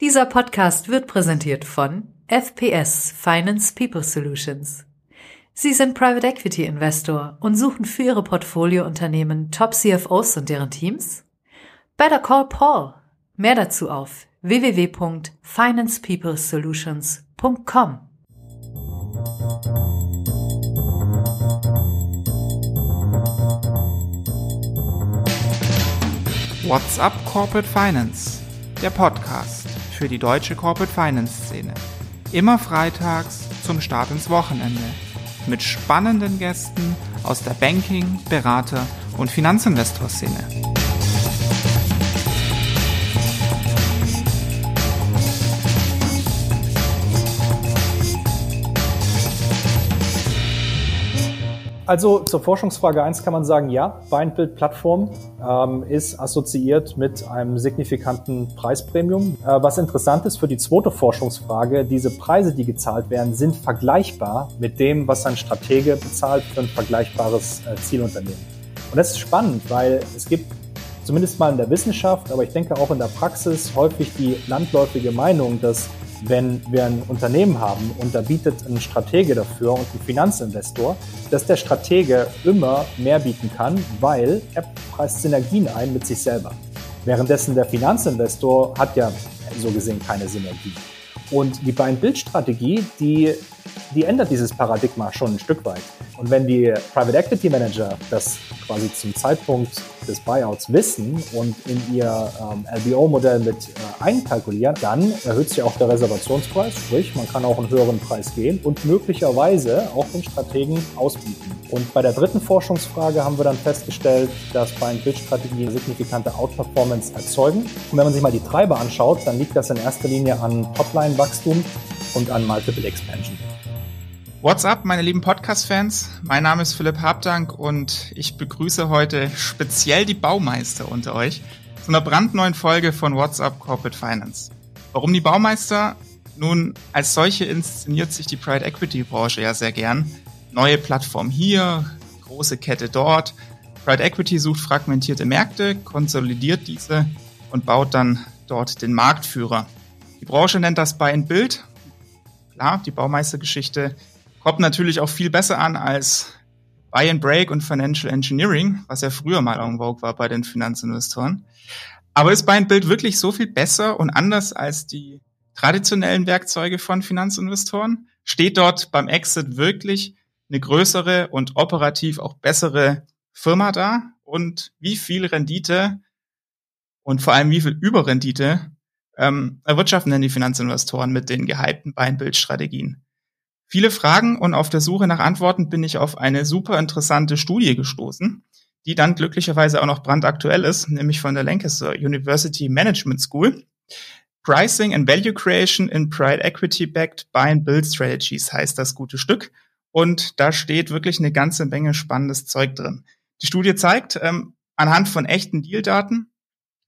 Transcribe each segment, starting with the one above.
Dieser Podcast wird präsentiert von FPS Finance People Solutions. Sie sind Private Equity Investor und suchen für Ihre Portfoliounternehmen Top CFOs und deren Teams? Better call Paul. Mehr dazu auf www.financepeoplesolutions.com. What's up Corporate Finance? Der Podcast für die deutsche Corporate Finance Szene. Immer freitags zum Start ins Wochenende. Mit spannenden Gästen aus der Banking-, Berater- und Finanzinvestor-Szene. Also zur Forschungsfrage 1 kann man sagen, ja, Beinbild-Plattform ähm, ist assoziiert mit einem signifikanten Preispremium. Äh, was interessant ist für die zweite Forschungsfrage, diese Preise, die gezahlt werden, sind vergleichbar mit dem, was ein Stratege bezahlt für ein vergleichbares äh, Zielunternehmen. Und das ist spannend, weil es gibt zumindest mal in der Wissenschaft, aber ich denke auch in der Praxis häufig die landläufige Meinung, dass wenn wir ein Unternehmen haben und da bietet ein Stratege dafür und ein Finanzinvestor, dass der Stratege immer mehr bieten kann, weil er preist Synergien ein mit sich selber. Währenddessen der Finanzinvestor hat ja so gesehen keine Synergie. Und die Buy-and-Build-Strategie, die, die ändert dieses Paradigma schon ein Stück weit. Und wenn die Private Equity Manager das quasi zum Zeitpunkt des Buyouts wissen und in ihr ähm, LBO-Modell mit äh, einkalkulieren, dann erhöht sich auch der Reservationspreis, sprich man kann auch einen höheren Preis gehen und möglicherweise auch den Strategen ausbieten. Und bei der dritten Forschungsfrage haben wir dann festgestellt, dass Buy-and-Build-Strategien signifikante Outperformance erzeugen. Und wenn man sich mal die Treiber anschaut, dann liegt das in erster Linie an Topline-Wachstum und an Multiple Expansion. What's up, meine lieben Podcast-Fans? Mein Name ist Philipp Habdank und ich begrüße heute speziell die Baumeister unter euch zu einer brandneuen Folge von What's up Corporate Finance. Warum die Baumeister? Nun, als solche inszeniert sich die Private Equity Branche ja sehr gern. Neue Plattform hier, große Kette dort. Private Equity sucht fragmentierte Märkte, konsolidiert diese und baut dann dort den Marktführer. Die Branche nennt das Buy and Build. Klar, die Baumeistergeschichte Kommt natürlich auch viel besser an als Buy and Break und Financial Engineering, was ja früher mal en vogue war bei den Finanzinvestoren. Aber ist Buy and Build wirklich so viel besser und anders als die traditionellen Werkzeuge von Finanzinvestoren? Steht dort beim Exit wirklich eine größere und operativ auch bessere Firma da? Und wie viel Rendite und vor allem wie viel Überrendite ähm, erwirtschaften denn die Finanzinvestoren mit den gehypten Buy-and-Build-Strategien? Viele Fragen und auf der Suche nach Antworten bin ich auf eine super interessante Studie gestoßen, die dann glücklicherweise auch noch brandaktuell ist, nämlich von der Lancaster University Management School. Pricing and Value Creation in Private Equity Backed Buy and Build Strategies heißt das gute Stück. Und da steht wirklich eine ganze Menge spannendes Zeug drin. Die Studie zeigt ähm, anhand von echten Dealdaten,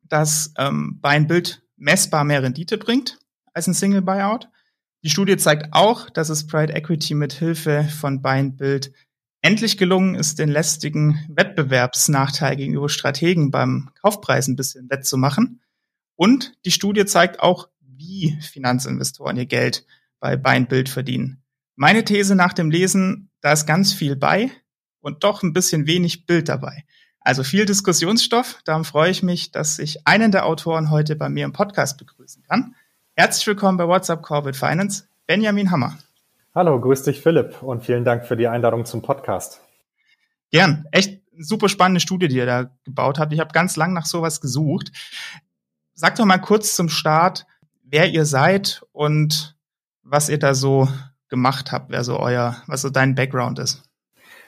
dass ähm, Buy and Build messbar mehr Rendite bringt als ein Single Buyout die Studie zeigt auch, dass es Pride Equity mit Hilfe von Buy and Build endlich gelungen ist, den lästigen Wettbewerbsnachteil gegenüber Strategen beim Kaufpreis ein bisschen wettzumachen. Und die Studie zeigt auch, wie Finanzinvestoren ihr Geld bei Buy and Build verdienen. Meine These nach dem Lesen, da ist ganz viel bei und doch ein bisschen wenig Bild dabei. Also viel Diskussionsstoff. Darum freue ich mich, dass ich einen der Autoren heute bei mir im Podcast begrüßen kann. Herzlich willkommen bei WhatsApp Corporate Finance, Benjamin Hammer. Hallo, grüß dich Philipp und vielen Dank für die Einladung zum Podcast. Gern, echt super spannende Studie, die ihr da gebaut habt. Ich habe ganz lang nach sowas gesucht. Sag doch mal kurz zum Start, wer ihr seid und was ihr da so gemacht habt, wer so euer, was so dein Background ist.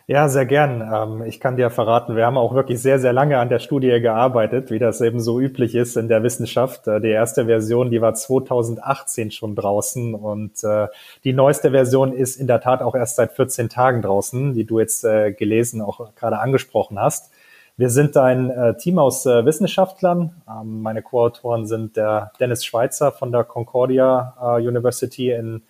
Ja, sehr gern. Ähm, ich kann dir verraten, wir haben auch wirklich sehr, sehr lange an der Studie gearbeitet, wie das eben so üblich ist in der Wissenschaft. Äh, die erste Version, die war 2018 schon draußen und äh, die neueste Version ist in der Tat auch erst seit 14 Tagen draußen, die du jetzt äh, gelesen, auch gerade angesprochen hast. Wir sind ein Team aus Wissenschaftlern. Ähm, meine Co-Autoren sind der Dennis Schweitzer von der Concordia University in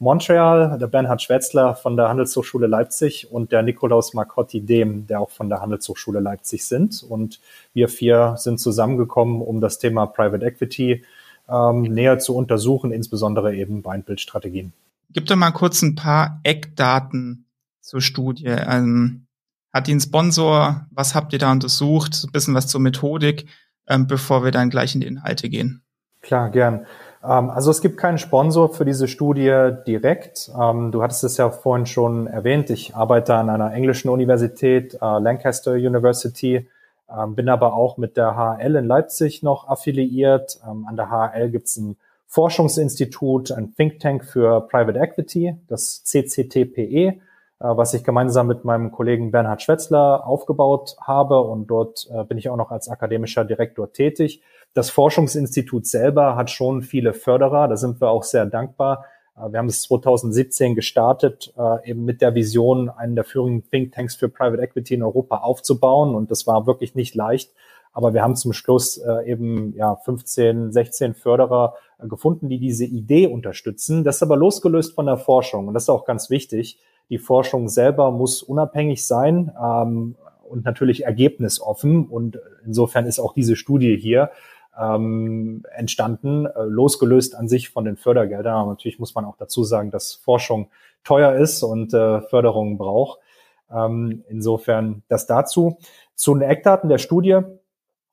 Montreal, der Bernhard Schwetzler von der Handelshochschule Leipzig und der Nikolaus Marcotti Dem, der auch von der Handelshochschule Leipzig sind. Und wir vier sind zusammengekommen, um das Thema Private Equity ähm, näher zu untersuchen, insbesondere eben Weinbildstrategien. Gib doch mal kurz ein paar Eckdaten zur Studie. Ähm, hat die einen Sponsor? Was habt ihr da untersucht? Ein bisschen was zur Methodik, ähm, bevor wir dann gleich in die Inhalte gehen. Klar, gern. Ähm, also es gibt keinen Sponsor für diese Studie direkt. Ähm, du hattest es ja vorhin schon erwähnt. Ich arbeite an einer englischen Universität, äh, Lancaster University, ähm, bin aber auch mit der HL in Leipzig noch affiliiert. An der HL gibt es ein Forschungsinstitut, ein Think Tank für Private Equity, das CCTPE, äh, was ich gemeinsam mit meinem Kollegen Bernhard Schwetzler aufgebaut habe. Und dort äh, bin ich auch noch als akademischer Direktor tätig. Das Forschungsinstitut selber hat schon viele Förderer, da sind wir auch sehr dankbar. Äh, wir haben es 2017 gestartet, eben mit der Vision, einen der führenden Think Tanks für Private Equity in Europa aufzubauen. Und das war wirklich nicht leicht. Aber wir haben zum Schluss eben ja 15, 16 Förderer gefunden, die diese Idee unterstützen. Das ist aber losgelöst von der Forschung und das ist auch ganz wichtig. Die Forschung selber muss unabhängig sein ähm, und natürlich ergebnisoffen und insofern ist auch diese Studie hier ähm, entstanden, äh, losgelöst an sich von den Fördergeldern. Aber natürlich muss man auch dazu sagen, dass Forschung teuer ist und äh, Förderung braucht. Ähm, insofern das dazu. Zu den Eckdaten der Studie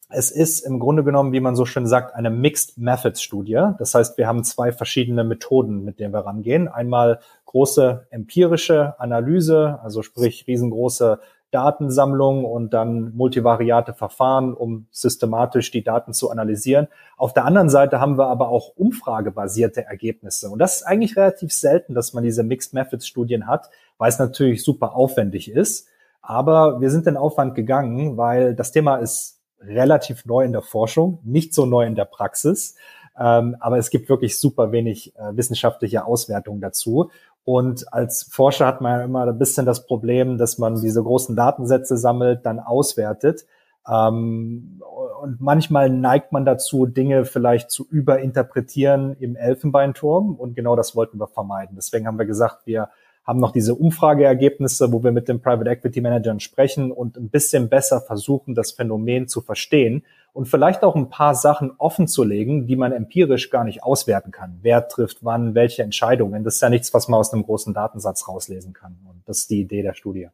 es ist im Grunde genommen, wie man so schön sagt, eine Mixed Methods Studie. Das heißt, wir haben zwei verschiedene Methoden, mit denen wir rangehen. Einmal große empirische Analyse, also sprich riesengroße Datensammlung und dann multivariate Verfahren, um systematisch die Daten zu analysieren. Auf der anderen Seite haben wir aber auch umfragebasierte Ergebnisse. Und das ist eigentlich relativ selten, dass man diese Mixed Methods Studien hat, weil es natürlich super aufwendig ist. Aber wir sind den Aufwand gegangen, weil das Thema ist relativ neu in der Forschung, nicht so neu in der Praxis. Ähm, aber es gibt wirklich super wenig äh, wissenschaftliche Auswertung dazu. Und als Forscher hat man ja immer ein bisschen das Problem, dass man diese großen Datensätze sammelt, dann auswertet. Ähm, und manchmal neigt man dazu, Dinge vielleicht zu überinterpretieren im Elfenbeinturm. Und genau das wollten wir vermeiden. Deswegen haben wir gesagt, wir haben noch diese Umfrageergebnisse, wo wir mit den Private Equity Managern sprechen und ein bisschen besser versuchen, das Phänomen zu verstehen und vielleicht auch ein paar Sachen offen zu legen, die man empirisch gar nicht auswerten kann. Wer trifft wann, welche Entscheidungen. Das ist ja nichts, was man aus einem großen Datensatz rauslesen kann. Und das ist die Idee der Studie.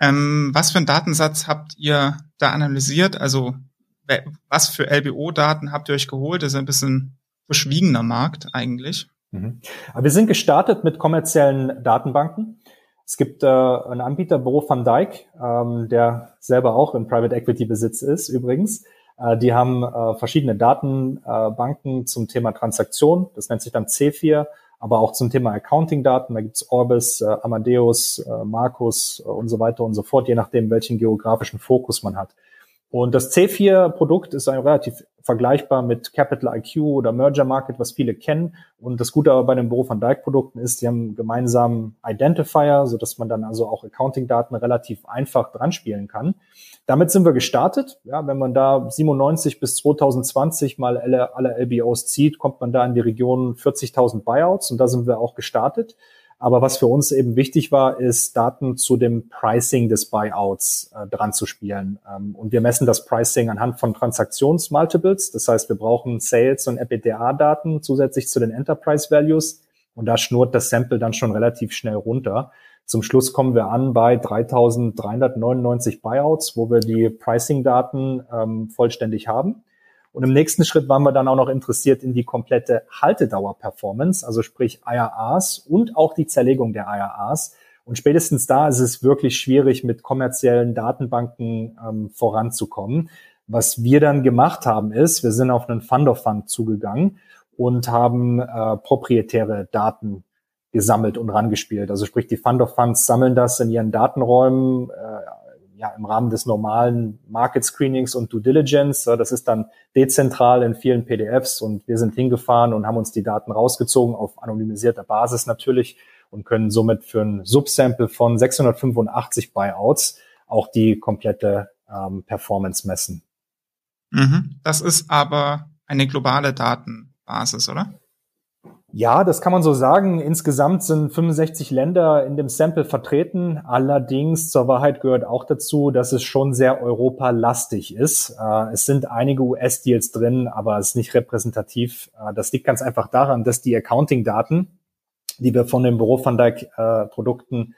Ähm, was für einen Datensatz habt ihr da analysiert? Also was für LBO-Daten habt ihr euch geholt? Das ist ein bisschen verschwiegener Markt eigentlich. Mhm. Aber wir sind gestartet mit kommerziellen Datenbanken. Es gibt äh, einen Anbieter, Büro van Dijk, ähm, der selber auch in Private Equity Besitz ist übrigens. Äh, die haben äh, verschiedene Datenbanken äh, zum Thema Transaktion. Das nennt sich dann C4, aber auch zum Thema Accounting-Daten. Da gibt's Orbis, äh, Amadeus, äh, Markus äh, und so weiter und so fort, je nachdem, welchen geografischen Fokus man hat. Und das C4-Produkt ist ein relativ vergleichbar mit Capital IQ oder Merger Market, was viele kennen. Und das Gute aber bei den Büro van Dijk Produkten ist, die haben gemeinsam Identifier, so dass man dann also auch Accounting-Daten relativ einfach dran spielen kann. Damit sind wir gestartet. Ja, wenn man da 97 bis 2020 mal alle, alle LBOs zieht, kommt man da in die Region 40.000 Buyouts und da sind wir auch gestartet. Aber was für uns eben wichtig war, ist Daten zu dem Pricing des Buyouts äh, dran zu spielen. Ähm, und wir messen das Pricing anhand von Transaktionsmultiples. Das heißt, wir brauchen Sales- und EBITDA-Daten zusätzlich zu den Enterprise Values. Und da schnurrt das Sample dann schon relativ schnell runter. Zum Schluss kommen wir an bei 3.399 Buyouts, wo wir die Pricing-Daten ähm, vollständig haben. Und im nächsten Schritt waren wir dann auch noch interessiert in die komplette Haltedauer-Performance, also sprich IRAs und auch die Zerlegung der IRAs. Und spätestens da ist es wirklich schwierig, mit kommerziellen Datenbanken ähm, voranzukommen. Was wir dann gemacht haben, ist, wir sind auf einen Fund of Fund zugegangen und haben äh, proprietäre Daten gesammelt und rangespielt. Also sprich, die Fund of Funds sammeln das in ihren Datenräumen, äh, ja, im Rahmen des normalen Market Screenings und Due Diligence. Das ist dann dezentral in vielen PDFs und wir sind hingefahren und haben uns die Daten rausgezogen auf anonymisierter Basis natürlich und können somit für ein Subsample von 685 Buyouts auch die komplette ähm, Performance messen. Mhm. Das ist aber eine globale Datenbasis, oder? Ja, das kann man so sagen. Insgesamt sind 65 Länder in dem Sample vertreten. Allerdings zur Wahrheit gehört auch dazu, dass es schon sehr europalastig ist. Äh, es sind einige US-Deals drin, aber es ist nicht repräsentativ. Äh, das liegt ganz einfach daran, dass die Accounting-Daten, die wir von den Büro van Dijk äh, Produkten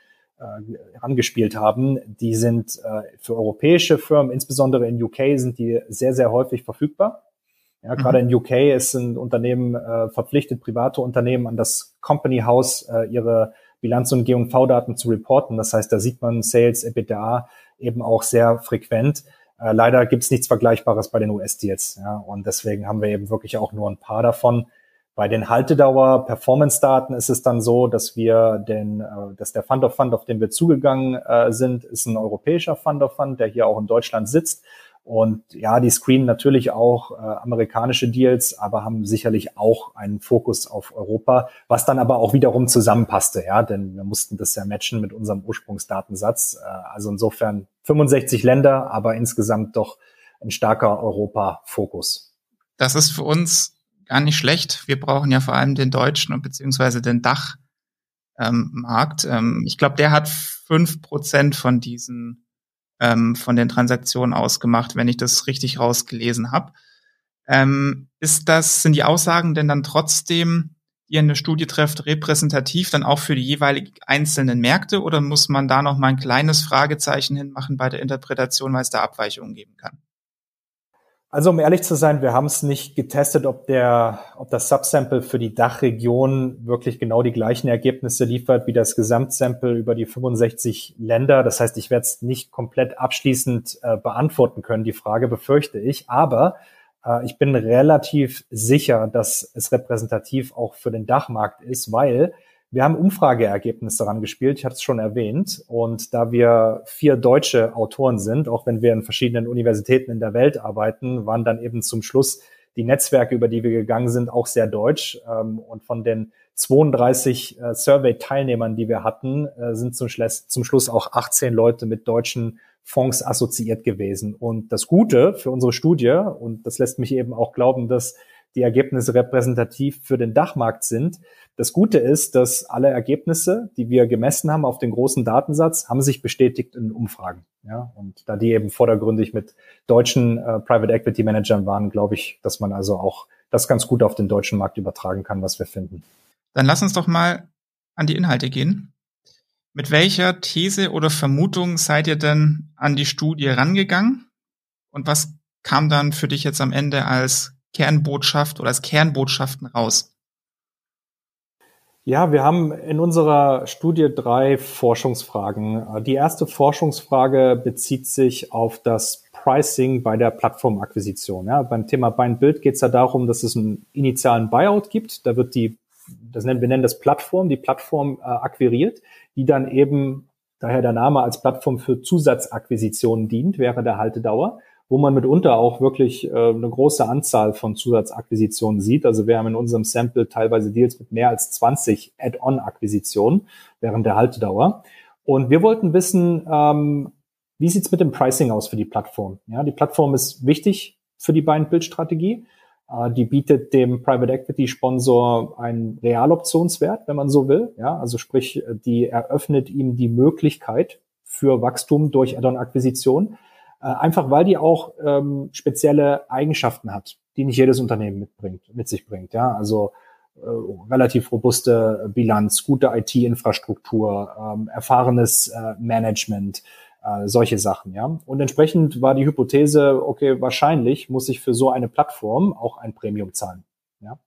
herangespielt haben, die sind für europäische Firmen, insbesondere in UK, sind die sehr, sehr häufig verfügbar. Ja, gerade mhm. in UK ist ein Unternehmen äh, verpflichtet, private Unternehmen an das Company House äh, ihre Bilanz- und G&V-Daten zu reporten. Das heißt, da sieht man Sales, EBITDA eben auch sehr frequent. Äh, leider gibt es nichts Vergleichbares bei den US-Deals. Ja, und deswegen haben wir eben wirklich auch nur ein paar davon. Bei den Haltedauer-Performance-Daten ist es dann so, dass wir den, äh, dass der Fund of Fund, auf den wir zugegangen äh, sind, ist ein europäischer Fund of Fund, der hier auch in Deutschland sitzt. Und ja, die screenen natürlich auch äh, amerikanische Deals, aber haben sicherlich auch einen Fokus auf Europa, was dann aber auch wiederum zusammenpasste, ja, denn wir mussten das ja matchen mit unserem Ursprungsdatensatz. Äh, also insofern 65 Länder, aber insgesamt doch ein starker Europa-Fokus. Das ist für uns gar nicht schlecht. Wir brauchen ja vor allem den deutschen und beziehungsweise den Dachmarkt. Ähm, ähm, ich glaube, der hat fünf Prozent von diesen ähm, von den Transaktionen ausgemacht, wenn ich das richtig rausgelesen habe. Ähm, ist das, sind die Aussagen denn dann trotzdem, die ihr in der Studie trefft, repräsentativ dann auch für die jeweiligen einzelnen Märkte oder muss man da noch mal ein kleines Fragezeichen hinmachen bei der Interpretation, weil es da Abweichungen geben kann? Also um ehrlich zu sein, wir haben es nicht getestet, ob der, ob das Subsample für die Dachregion wirklich genau die gleichen Ergebnisse liefert wie das Gesamtsample über die 65 Länder. Das heißt, ich werde es nicht komplett abschließend äh, beantworten können. Die Frage befürchte ich. Aber äh, ich bin relativ sicher, dass es repräsentativ auch für den Dachmarkt ist, weil wir haben Umfrageergebnisse daran gespielt, ich hatte es schon erwähnt. Und da wir vier deutsche Autoren sind, auch wenn wir in verschiedenen Universitäten in der Welt arbeiten, waren dann eben zum Schluss die Netzwerke, über die wir gegangen sind, auch sehr deutsch. Ähm, und von den 32 äh, Survey-Teilnehmern, die wir hatten, äh, sind zum Schluss, zum Schluss auch 18 Leute mit deutschen Fonds assoziiert gewesen. Und das Gute für unsere Studie, und das lässt mich eben auch glauben, dass die Ergebnisse repräsentativ für den Dachmarkt sind, das Gute ist, dass alle Ergebnisse, die wir gemessen haben auf den großen Datensatz, haben sich bestätigt in Umfragen. Ja, und da die eben vordergründig mit deutschen äh, Private Equity Managern waren, glaube ich, dass man also auch das ganz gut auf den deutschen Markt übertragen kann, was wir finden. Dann lass uns doch mal an die Inhalte gehen. Mit welcher These oder Vermutung seid ihr denn an die Studie rangegangen? Und was kam dann für dich jetzt am Ende als Kernbotschaft oder als Kernbotschaften raus? Ja, wir haben in unserer Studie drei Forschungsfragen. Die erste Forschungsfrage bezieht sich auf das Pricing bei der Plattformakquisition. Ja, beim Thema Buy and Build geht es ja darum, dass es einen initialen Buyout gibt. Da wird die, das nennen, wir nennen das Plattform, die Plattform äh, akquiriert, die dann eben, daher der Name als Plattform für Zusatzakquisitionen dient, während der Haltedauer wo man mitunter auch wirklich äh, eine große Anzahl von Zusatzakquisitionen sieht. Also wir haben in unserem Sample teilweise Deals mit mehr als 20 Add-on-Akquisitionen während der Haltedauer. Und wir wollten wissen, ähm, wie sieht's mit dem Pricing aus für die Plattform? Ja, die Plattform ist wichtig für die Buy-and-Build-Strategie. Äh, die bietet dem Private Equity Sponsor einen Realoptionswert, wenn man so will. Ja, also sprich, die eröffnet ihm die Möglichkeit für Wachstum durch Add-on-Akquisition. Äh, einfach weil die auch ähm, spezielle Eigenschaften hat, die nicht jedes Unternehmen mitbringt, mit sich bringt. Ja, also äh, relativ robuste Bilanz, gute IT-Infrastruktur, ähm, erfahrenes äh, Management, äh, solche Sachen. Ja, und entsprechend war die Hypothese, okay, wahrscheinlich muss ich für so eine Plattform auch ein Premium zahlen. Ja.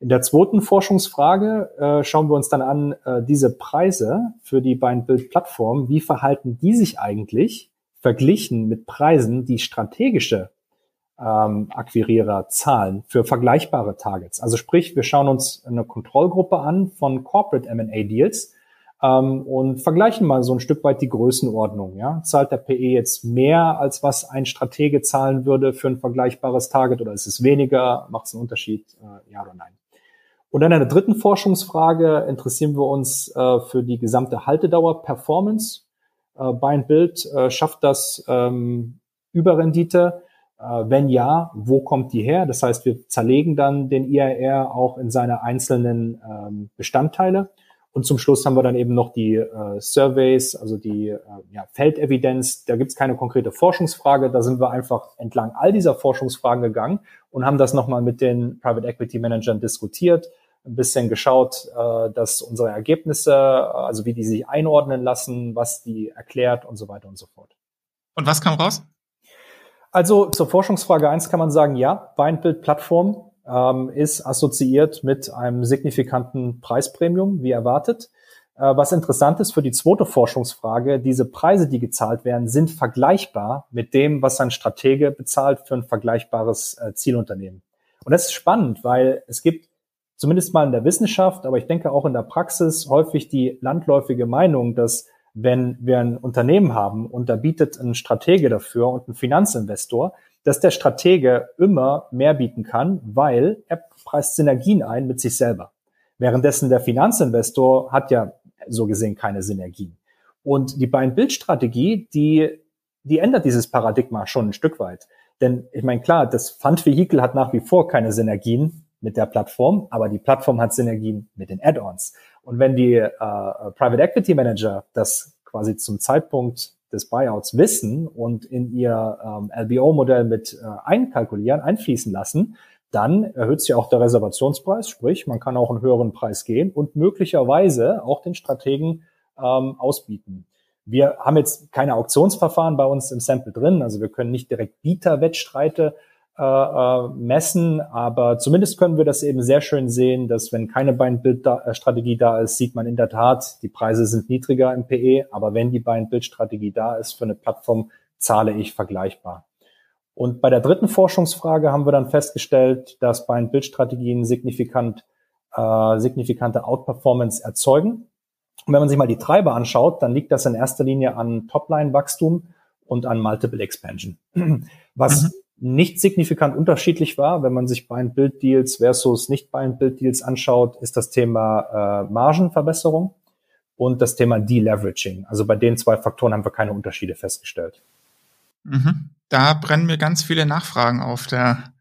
In der zweiten Forschungsfrage äh, schauen wir uns dann an, äh, diese Preise für die Buy-and-Build-Plattform, wie verhalten die sich eigentlich verglichen mit Preisen, die strategische ähm, Akquirierer zahlen für vergleichbare Targets. Also sprich, wir schauen uns eine Kontrollgruppe an von Corporate M&A Deals ähm, und vergleichen mal so ein Stück weit die Größenordnung. Ja? Zahlt der PE jetzt mehr, als was ein Stratege zahlen würde für ein vergleichbares Target oder ist es weniger? Macht es einen Unterschied? Äh, ja oder nein? Und dann in der dritten Forschungsfrage interessieren wir uns äh, für die gesamte Haltedauer Performance äh, Buy and Build äh, schafft das ähm, Überrendite. Äh, wenn ja, wo kommt die her? Das heißt, wir zerlegen dann den IRR auch in seine einzelnen ähm, Bestandteile. Und zum Schluss haben wir dann eben noch die äh, Surveys, also die äh, ja, Feldevidenz. Da gibt es keine konkrete Forschungsfrage. Da sind wir einfach entlang all dieser Forschungsfragen gegangen und haben das nochmal mit den Private Equity Managern diskutiert, ein bisschen geschaut, äh, dass unsere Ergebnisse, also wie die sich einordnen lassen, was die erklärt und so weiter und so fort. Und was kam raus? Also zur Forschungsfrage eins kann man sagen, ja, Beinbild-Plattform ähm, ist assoziiert mit einem signifikanten Preispremium, wie erwartet. Äh, was interessant ist für die zweite Forschungsfrage, diese Preise, die gezahlt werden, sind vergleichbar mit dem, was ein Stratege bezahlt für ein vergleichbares äh, Zielunternehmen. Und das ist spannend, weil es gibt zumindest mal in der Wissenschaft, aber ich denke auch in der Praxis häufig die landläufige Meinung, dass wenn wir ein Unternehmen haben und da bietet ein Stratege dafür und ein Finanzinvestor, dass der Stratege immer mehr bieten kann, weil er preist Synergien ein mit sich selber. Währenddessen der Finanzinvestor hat ja so gesehen keine Synergien. Und die Buy-and-Build-Strategie, die, die ändert dieses Paradigma schon ein Stück weit. Denn ich meine, klar, das Fund-Vehikel hat nach wie vor keine Synergien mit der Plattform, aber die Plattform hat Synergien mit den Add-ons. Und wenn die äh, Private Equity Manager das quasi zum Zeitpunkt des Buyouts wissen und in ihr ähm, LBO-Modell mit äh, einkalkulieren, einfließen lassen, dann erhöht sich auch der Reservationspreis, sprich, man kann auch einen höheren Preis gehen und möglicherweise auch den Strategen ähm, ausbieten. Wir haben jetzt keine Auktionsverfahren bei uns im Sample drin, also wir können nicht direkt Bieterwettstreite äh, äh, messen, aber zumindest können wir das eben sehr schön sehen, dass wenn keine Buy-and-Build-Strategie da ist, sieht man in der Tat, die Preise sind niedriger im PE, aber wenn die Buy-and-Build-Strategie da ist für eine Plattform, zahle ich vergleichbar. Und bei der dritten Forschungsfrage haben wir dann festgestellt, dass Buy-and-Build-Strategien signifikant, äh, signifikante Outperformance erzeugen. Und wenn man sich mal die Treiber anschaut, dann liegt das in erster Linie an Topline-Wachstum und an Multiple Expansion. Was mhm nicht signifikant unterschiedlich war. Wenn man sich Buy-and-Build-Deals versus nicht Buy-and-Build-Deals anschaut, ist das Thema äh, Margenverbesserung und das Thema Deleveraging. Also bei den zwei Faktoren haben wir keine Unterschiede festgestellt. Mhm. Da brennen mir ganz viele Nachfragen auf der,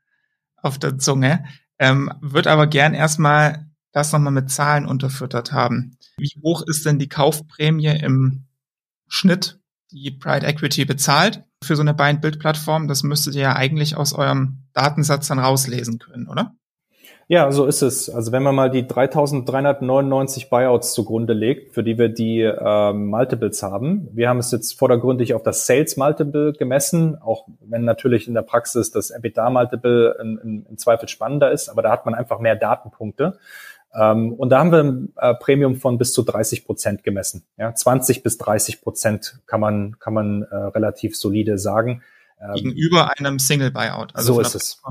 auf der Zunge. Ähm, wird aber gern erstmal das nochmal mit Zahlen unterfüttert haben. Wie hoch ist denn die Kaufprämie im Schnitt, die Pride Equity bezahlt? für so eine Buy-and-Build-Plattform, das müsstet ihr ja eigentlich aus eurem Datensatz dann rauslesen können, oder? Ja, so ist es. Also wenn man mal die 3399 Buyouts zugrunde legt, für die wir die äh, Multiples haben, wir haben es jetzt vordergründig auf das Sales Multiple gemessen, auch wenn natürlich in der Praxis das EBITDA Multiple im Zweifel spannender ist, aber da hat man einfach mehr Datenpunkte. Ähm, und da haben wir ein äh, Premium von bis zu 30 Prozent gemessen. Ja, 20 bis 30 Prozent kann man, kann man äh, relativ solide sagen. Ähm, gegenüber einem Single Buyout. Also so ist es.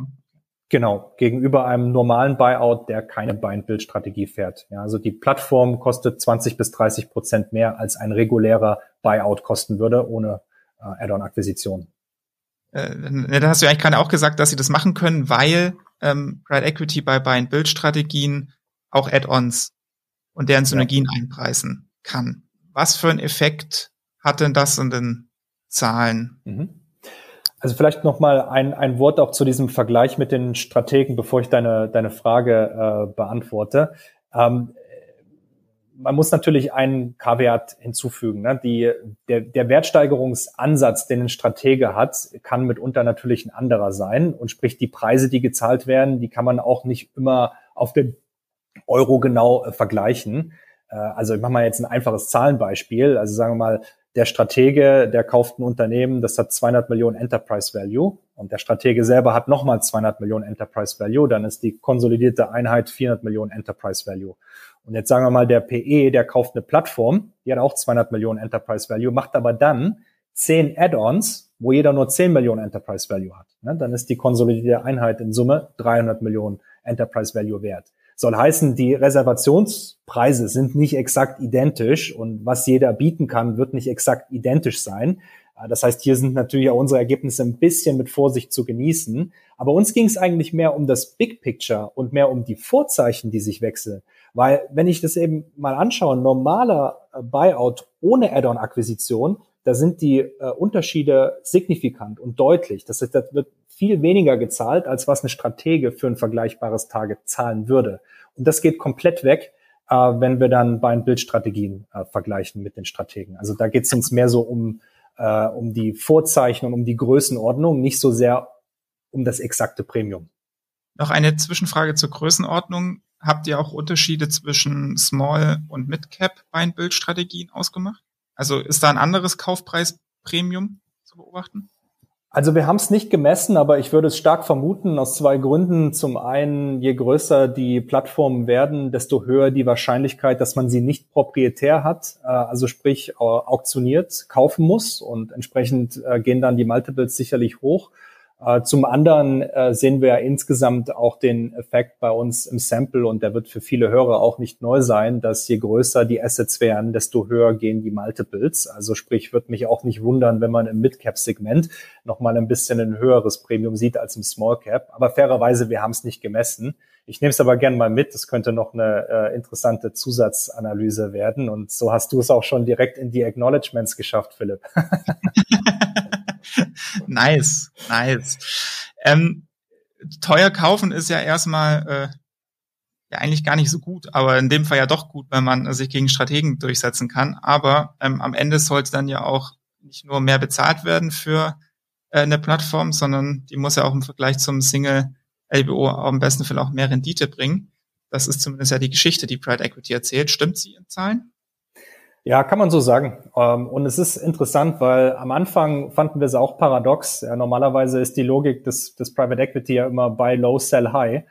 Genau, gegenüber einem normalen Buyout, der keine Buy-and-Build-Strategie fährt. Ja, also die Plattform kostet 20 bis 30 Prozent mehr, als ein regulärer Buyout kosten würde, ohne äh, Add-on-Akquisition. Äh, dann hast du eigentlich gerade auch gesagt, dass sie das machen können, weil ähm, Private Equity bei Buy-and-Build-Strategien auch Add-ons und deren Synergien ja. einpreisen kann. Was für einen Effekt hat denn das in den Zahlen? Mhm. Also vielleicht noch mal ein, ein Wort auch zu diesem Vergleich mit den Strategen, bevor ich deine, deine Frage äh, beantworte. Ähm, man muss natürlich einen Kaviat hinzufügen. Ne? Die, der, der Wertsteigerungsansatz, den ein Stratege hat, kann mitunter natürlich ein anderer sein. Und sprich, die Preise, die gezahlt werden, die kann man auch nicht immer auf den Euro genau äh, vergleichen. Äh, also ich mache mal jetzt ein einfaches Zahlenbeispiel. Also sagen wir mal, der Stratege, der kauft ein Unternehmen, das hat 200 Millionen Enterprise Value und der Stratege selber hat nochmal 200 Millionen Enterprise Value, dann ist die konsolidierte Einheit 400 Millionen Enterprise Value. Und jetzt sagen wir mal, der PE, der kauft eine Plattform, die hat auch 200 Millionen Enterprise Value, macht aber dann 10 Add-ons, wo jeder nur 10 Millionen Enterprise Value hat. Ne? Dann ist die konsolidierte Einheit in Summe 300 Millionen Enterprise Value wert. Soll heißen, die Reservationspreise sind nicht exakt identisch und was jeder bieten kann, wird nicht exakt identisch sein. Äh, das heißt, hier sind natürlich auch unsere Ergebnisse ein bisschen mit Vorsicht zu genießen. Aber uns ging es eigentlich mehr um das Big Picture und mehr um die Vorzeichen, die sich wechseln. Weil wenn ich das eben mal anschaue, normaler äh, Buyout ohne Add-on-Akquisition da sind die äh, Unterschiede signifikant und deutlich. Das, heißt, das wird viel weniger gezahlt, als was eine Stratege für ein vergleichbares Target zahlen würde. Und das geht komplett weg, äh, wenn wir dann bei Bildstrategien äh, vergleichen mit den Strategen. Also da geht es uns mehr so um, äh, um die Vorzeichen und um die Größenordnung, nicht so sehr um das exakte Premium. Noch eine Zwischenfrage zur Größenordnung. Habt ihr auch Unterschiede zwischen Small und Mid Cap Bildstrategien ausgemacht? Also ist da ein anderes Kaufpreisprämium zu beobachten? Also wir haben es nicht gemessen, aber ich würde es stark vermuten aus zwei Gründen. Zum einen, je größer die Plattformen werden, desto höher die Wahrscheinlichkeit, dass man sie nicht proprietär hat, äh, also sprich auktioniert, kaufen muss und entsprechend äh, gehen dann die Multiples sicherlich hoch. Äh, zum anderen äh, sehen wir ja insgesamt auch den Effekt bei uns im Sample und der wird für viele Hörer auch nicht neu sein, dass je größer die Assets werden, desto höher gehen die Multiples. Also sprich, wird mich auch nicht wundern, wenn man im Mid-Cap-Segment nochmal ein bisschen ein höheres Premium sieht als im Small-Cap. Aber fairerweise, wir haben es nicht gemessen. Ich nehme es aber gerne mal mit. Das könnte noch eine äh, interessante Zusatzanalyse werden. Und so hast du es auch schon direkt in die Acknowledgements geschafft, Philipp. nice, nice. Ähm, teuer kaufen ist ja erstmal äh, ja eigentlich gar nicht so gut, aber in dem Fall ja doch gut, wenn man sich gegen Strategen durchsetzen kann. Aber ähm, am Ende sollte dann ja auch nicht nur mehr bezahlt werden für äh, eine Plattform, sondern die muss ja auch im Vergleich zum Single LBO am besten Fall auch mehr Rendite bringen. Das ist zumindest ja die Geschichte, die Pride Equity erzählt. Stimmt sie in Zahlen? Ja, kann man so sagen. Ähm, und es ist interessant, weil am Anfang fanden wir es auch paradox. Normalerweise ist die Logik des, des Private Equity ja immer buy low, sell high.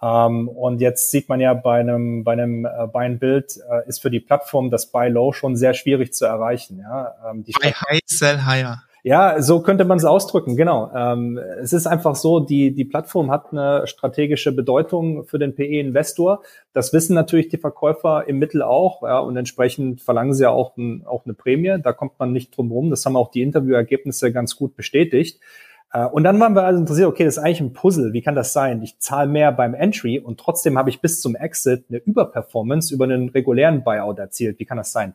Ähm, und jetzt sieht man ja bei einem, bei einem äh, Buy and Build äh, ist für die Plattform das Buy Low schon sehr schwierig zu erreichen. Ja, ähm, Buy High, Sell Higher. Ja, so könnte man es ausdrücken, genau. Ähm, es ist einfach so, die, die Plattform hat eine strategische Bedeutung für den PE-Investor. Das wissen natürlich die Verkäufer im Mittel auch, ja, und entsprechend verlangen sie ja auch, ein, auch eine Prämie. Da kommt man nicht drum rum. Das haben auch die Interviewergebnisse ganz gut bestätigt. Äh, und dann waren wir also interessiert, okay, das ist eigentlich ein Puzzle. Wie kann das sein? Ich zahle mehr beim Entry und trotzdem habe ich bis zum Exit eine Überperformance über einen regulären Buyout erzielt. Wie kann das sein?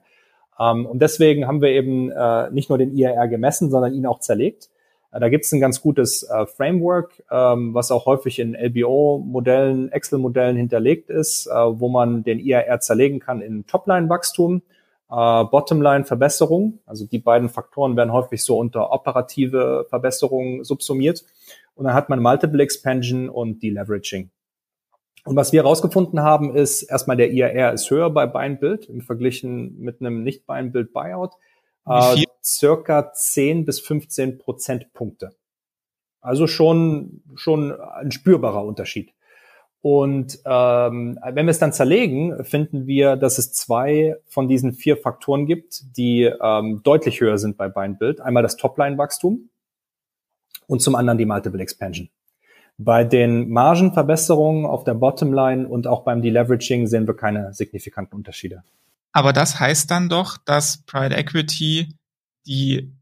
Ähm, und deswegen haben wir eben äh, nicht nur den IRR gemessen, sondern ihn auch zerlegt. Äh, da gibt es ein ganz gutes äh, Framework, ähm, was auch häufig in LBO-Modellen, Excel-Modellen hinterlegt ist, äh, wo man den IRR zerlegen kann in Topline-Wachstum, äh, Bottomline-Verbesserung. Also die beiden Faktoren werden häufig so unter operative Verbesserungen subsumiert. Und dann hat man Multiple Expansion und Deleveraging. Und was wir herausgefunden haben, ist erstmal der IRR ist höher bei Build im Verglichen mit einem nicht Build Buyout. Äh, circa 10 bis 15 Prozentpunkte. Also schon, schon ein spürbarer Unterschied. Und ähm, wenn wir es dann zerlegen, finden wir, dass es zwei von diesen vier Faktoren gibt, die ähm, deutlich höher sind bei Build. Einmal das Topline-Wachstum und zum anderen die Multiple Expansion. Bei den Margenverbesserungen auf der Bottomline und auch beim Deleveraging sehen wir keine signifikanten Unterschiede. Aber das heißt dann doch, dass Pride Equity die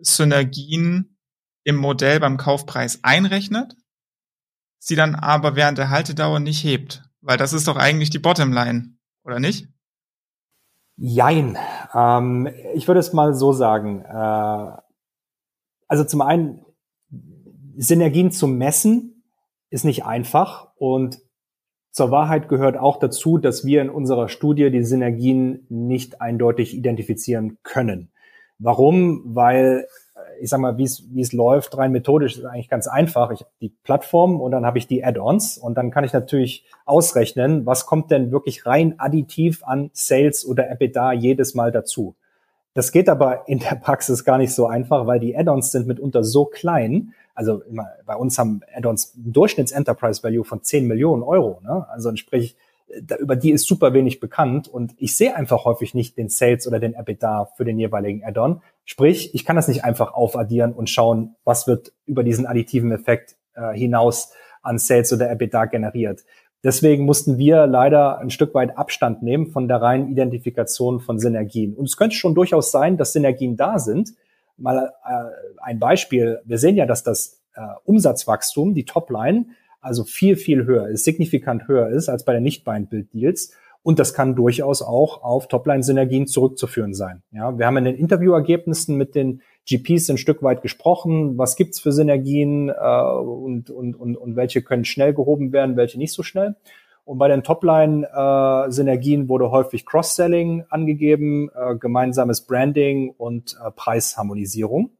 Synergien im Modell beim Kaufpreis einrechnet, sie dann aber während der Haltedauer nicht hebt. Weil das ist doch eigentlich die Bottomline, oder nicht? Jein. Ähm, ich würde es mal so sagen. Äh, also zum einen, Synergien zu messen ist nicht einfach und zur Wahrheit gehört auch dazu, dass wir in unserer Studie die Synergien nicht eindeutig identifizieren können. Warum? Weil äh, ich sag mal, wie es wie es läuft, rein methodisch ist eigentlich ganz einfach. Ich habe die Plattform und dann habe ich die Add-ons und dann kann ich natürlich ausrechnen, was kommt denn wirklich rein additiv an Sales oder EBITDA jedes Mal dazu. Das geht aber in der Praxis gar nicht so einfach, weil die Add-ons sind mitunter so klein, also bei uns haben Add-ons Durchschnitts-Enterprise-Value von 10 Millionen Euro. Ne? Also sprich, über die ist super wenig bekannt und ich sehe einfach häufig nicht den Sales oder den EBITDA für den jeweiligen Add-on. Sprich, ich kann das nicht einfach aufaddieren und schauen, was wird über diesen additiven Effekt äh, hinaus an Sales oder EBITDA generiert. Deswegen mussten wir leider ein Stück weit Abstand nehmen von der reinen Identifikation von Synergien. Und es könnte schon durchaus sein, dass Synergien da sind, mal äh, ein Beispiel. Wir sehen ja, dass das äh, Umsatzwachstum, die Topline, also viel, viel höher ist, signifikant höher ist als bei den nicht bind deals Und das kann durchaus auch auf Topline-Synergien zurückzuführen sein. Ja, wir haben in den Interviewergebnissen mit den GPs ein Stück weit gesprochen. Was gibt's für Synergien äh, und, und, und, und welche können schnell gehoben werden, welche nicht so schnell? Und bei den Topline-Synergien äh, wurde häufig Cross-Selling angegeben, äh, gemeinsames Branding und äh, Preisharmonisierung.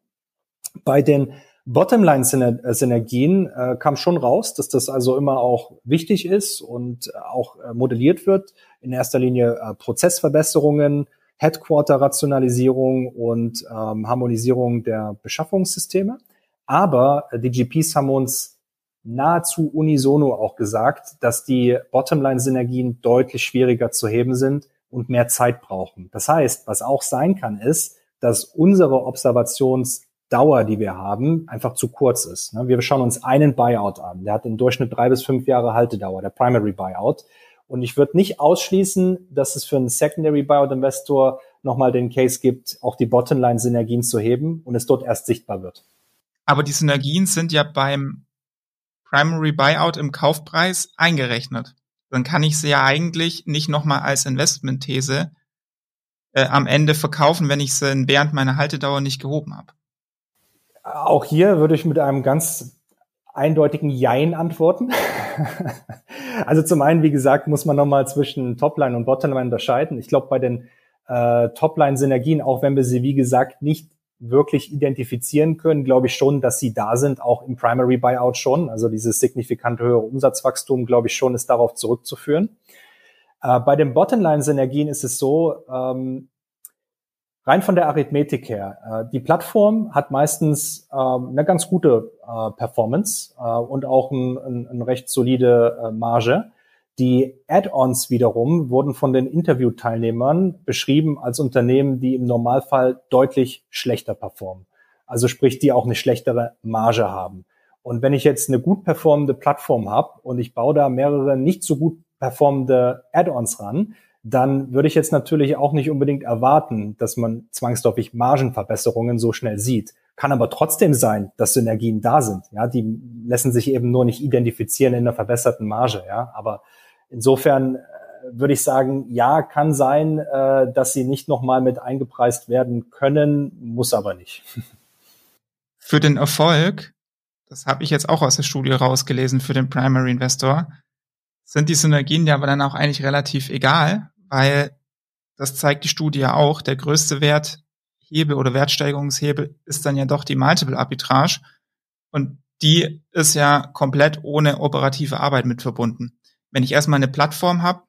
Bei den Bottomline-Synergien äh, kam schon raus, dass das also immer auch wichtig ist und äh, auch äh, modelliert wird. In erster Linie äh, Prozessverbesserungen, Headquarter-Rationalisierung und ähm, Harmonisierung der Beschaffungssysteme. Aber äh, die GPs haben uns nahezu unisono auch gesagt, dass die Bottomline-Synergien deutlich schwieriger zu heben sind und mehr Zeit brauchen. Das heißt, was auch sein kann, ist, dass unsere Observationsdauer, die wir haben, einfach zu kurz ist. Ne? Wir schauen uns einen Buyout an. Der hat im Durchschnitt drei bis fünf Jahre Haltedauer, der Primary Buyout. Und ich würde nicht ausschließen, dass es für einen Secondary Buyout Investor nochmal den Case gibt, auch die Bottomline-Synergien zu heben und es dort erst sichtbar wird. Aber die Synergien sind ja beim Primary Buyout im Kaufpreis eingerechnet. Dann kann ich sie ja eigentlich nicht nochmal als Investmentthese äh, am Ende verkaufen, wenn ich sie während meiner Haltedauer nicht gehoben habe. Auch hier würde ich mit einem ganz eindeutigen Jein antworten. also zum einen, wie gesagt, muss man nochmal zwischen Topline und Bottomline unterscheiden. Ich glaube, bei den äh, Topline-Synergien, auch wenn wir sie, wie gesagt, nicht wirklich identifizieren können, glaube ich schon, dass sie da sind, auch im Primary Buyout schon. Also dieses signifikant höhere Umsatzwachstum, glaube ich schon, ist darauf zurückzuführen. Äh, bei den Bottomline-Synergien ist es so, ähm, rein von der Arithmetik her, äh, die Plattform hat meistens äh, eine ganz gute äh, Performance äh, und auch ein, ein, ein recht solide Marge. Die Add-ons wiederum wurden von den Interviewteilnehmern beschrieben als Unternehmen, die im Normalfall deutlich schlechter performen. Also sprich, die auch eine schlechtere Marge haben. Und wenn ich jetzt eine gut performende Plattform habe und ich baue da mehrere nicht so gut performende Add-ons ran, dann würde ich jetzt natürlich auch nicht unbedingt erwarten, dass man zwangsläufig Margenverbesserungen so schnell sieht. Kann aber trotzdem sein, dass Synergien da sind. Ja, die lassen sich eben nur nicht identifizieren in einer verbesserten Marge. Ja, aber Insofern äh, würde ich sagen, ja, kann sein, äh, dass sie nicht nochmal mit eingepreist werden können, muss aber nicht. Für den Erfolg, das habe ich jetzt auch aus der Studie rausgelesen für den Primary Investor, sind die Synergien ja aber dann auch eigentlich relativ egal, weil das zeigt die Studie ja auch, der größte Werthebel oder Wertsteigerungshebel ist dann ja doch die Multiple Arbitrage und die ist ja komplett ohne operative Arbeit mit verbunden wenn ich erstmal eine Plattform habe,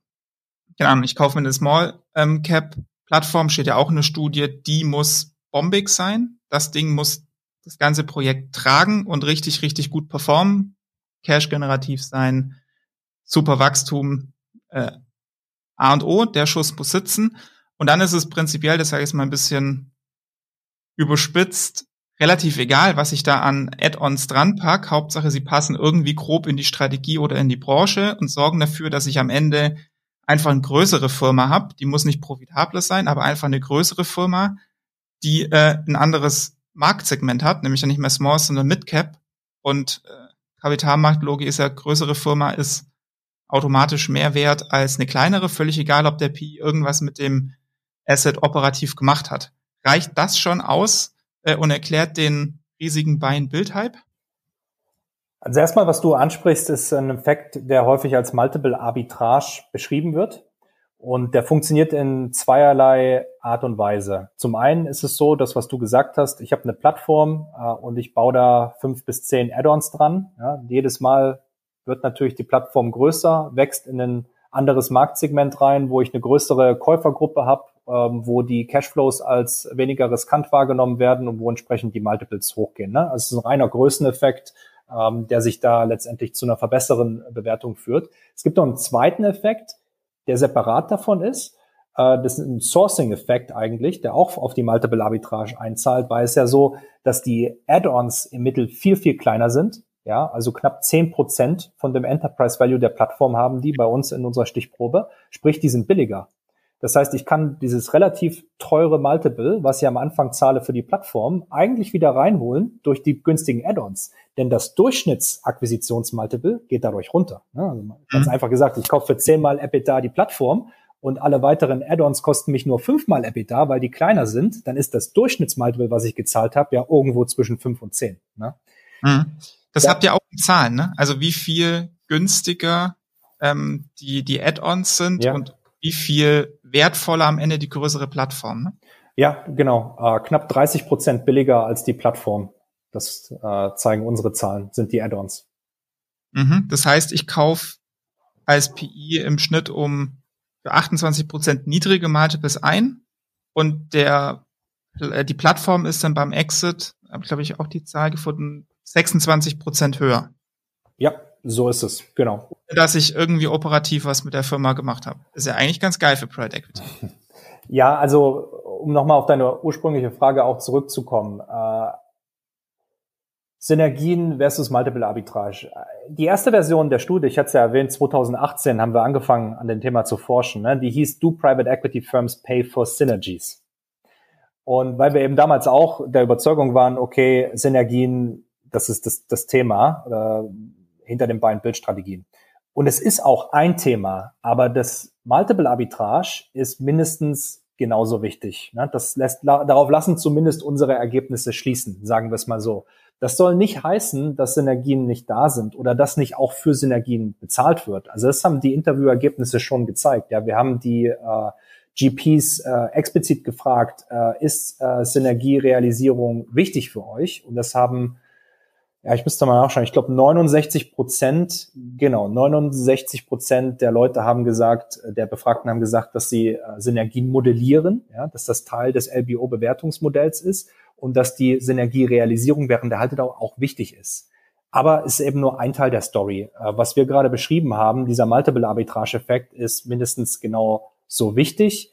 keine Ahnung, ich kaufe mir eine Small ähm, Cap Plattform, steht ja auch eine Studie, die muss bombig sein. Das Ding muss das ganze Projekt tragen und richtig, richtig gut performen, cash generativ sein, super Wachstum, äh, A und O, der Schuss muss sitzen. Und dann ist es prinzipiell, das sage ich jetzt mal ein bisschen überspitzt, relativ egal, was ich da an Add-ons dran pack. Hauptsache, sie passen irgendwie grob in die Strategie oder in die Branche und sorgen dafür, dass ich am Ende einfach eine größere Firma habe. Die muss nicht profitabler sein, aber einfach eine größere Firma, die äh, ein anderes Marktsegment hat, nämlich ja nicht mehr Small, sondern Midcap. Und äh, Kapitalmarktlogik ist ja, größere Firma ist automatisch mehr wert als eine kleinere, völlig egal, ob der Pi irgendwas mit dem Asset operativ gemacht hat. Reicht das schon aus, äh, und erklärt den riesigen Buy-and-Build-Hype? Also erstmal, was du ansprichst, ist ein Effekt, der häufig als Multiple Arbitrage beschrieben wird. Und der funktioniert in zweierlei Art und Weise. Zum einen ist es so, dass was du gesagt hast, ich habe eine Plattform äh, und ich baue da fünf bis zehn Add-ons dran. Ja, jedes Mal wird natürlich die Plattform größer, wächst in ein anderes Marktsegment rein, wo ich eine größere Käufergruppe habe ähm, wo die Cashflows als weniger riskant wahrgenommen werden und wo entsprechend die Multiples hochgehen. Ne? Also es ist ein reiner Größeneffekt, ähm, der sich da letztendlich zu einer verbesserten Bewertung führt. Es gibt noch einen zweiten Effekt, der separat davon ist. Äh, das ist ein Sourcing-Effekt eigentlich, der auch auf die Multiple Arbitrage einzahlt, weil es ja so, dass die Add-ons im Mittel viel, viel kleiner sind. Ja, also knapp zehn Prozent von dem Enterprise Value der Plattform haben die bei uns in unserer Stichprobe. Sprich, die sind billiger. Das heißt, ich kann dieses relativ teure Multiple, was ich am Anfang zahle für die Plattform, eigentlich wieder reinholen durch die günstigen Add-ons. Denn das Durchschnittsakquisitionsmultiple geht dadurch runter. Also ganz mhm. einfach gesagt, ich kaufe für zehnmal EBITDA die Plattform und alle weiteren Add-ons kosten mich nur fünfmal EBITDA, weil die kleiner sind, dann ist das Durchschnittsmultiple, was ich gezahlt habe, ja irgendwo zwischen fünf und zehn. Ne? Mhm. Das ja. habt ihr auch in Zahlen, ne? Also wie viel günstiger ähm, die, die Add-ons sind ja. und wie viel wertvoller am Ende die größere Plattform, ne? Ja, genau. Äh, knapp 30 Prozent billiger als die Plattform. Das äh, zeigen unsere Zahlen, sind die Add-ons. Mhm. Das heißt, ich kaufe als PI im Schnitt um 28 Prozent niedrige Multiples ein und der äh, die Plattform ist dann beim Exit, habe ich glaube ich auch die Zahl gefunden, 26 Prozent höher. Ja, so ist es, genau. Dass ich irgendwie operativ was mit der Firma gemacht habe. Ist ja eigentlich ganz geil für Private Equity. Ja, also um nochmal auf deine ursprüngliche Frage auch zurückzukommen. Äh, Synergien versus Multiple Arbitrage. Die erste Version der Studie, ich hatte es ja erwähnt, 2018 haben wir angefangen an dem Thema zu forschen. Ne? Die hieß Do Private Equity Firms Pay for Synergies? Und weil wir eben damals auch der Überzeugung waren, okay, Synergien, das ist das, das Thema äh, hinter den beiden Bildstrategien. Und es ist auch ein Thema, aber das Multiple Arbitrage ist mindestens genauso wichtig. Ne? Das lässt, darauf lassen zumindest unsere Ergebnisse schließen, sagen wir es mal so. Das soll nicht heißen, dass Synergien nicht da sind oder dass nicht auch für Synergien bezahlt wird. Also das haben die Interviewergebnisse schon gezeigt. Ja, wir haben die äh, GPs äh, explizit gefragt, äh, ist äh, Synergierealisierung wichtig für euch? Und das haben, ja, ich müsste mal nachschauen, ich glaube 69 Prozent, genau, 69 Prozent der Leute haben gesagt, der Befragten haben gesagt, dass sie äh, Synergien modellieren, ja, dass das Teil des LBO-Bewertungsmodells ist und dass die Synergierealisierung während der Haltedauer auch wichtig ist. Aber es ist eben nur ein Teil der Story. Äh, was wir gerade beschrieben haben, dieser Multiple Arbitrage-Effekt ist mindestens genau so wichtig.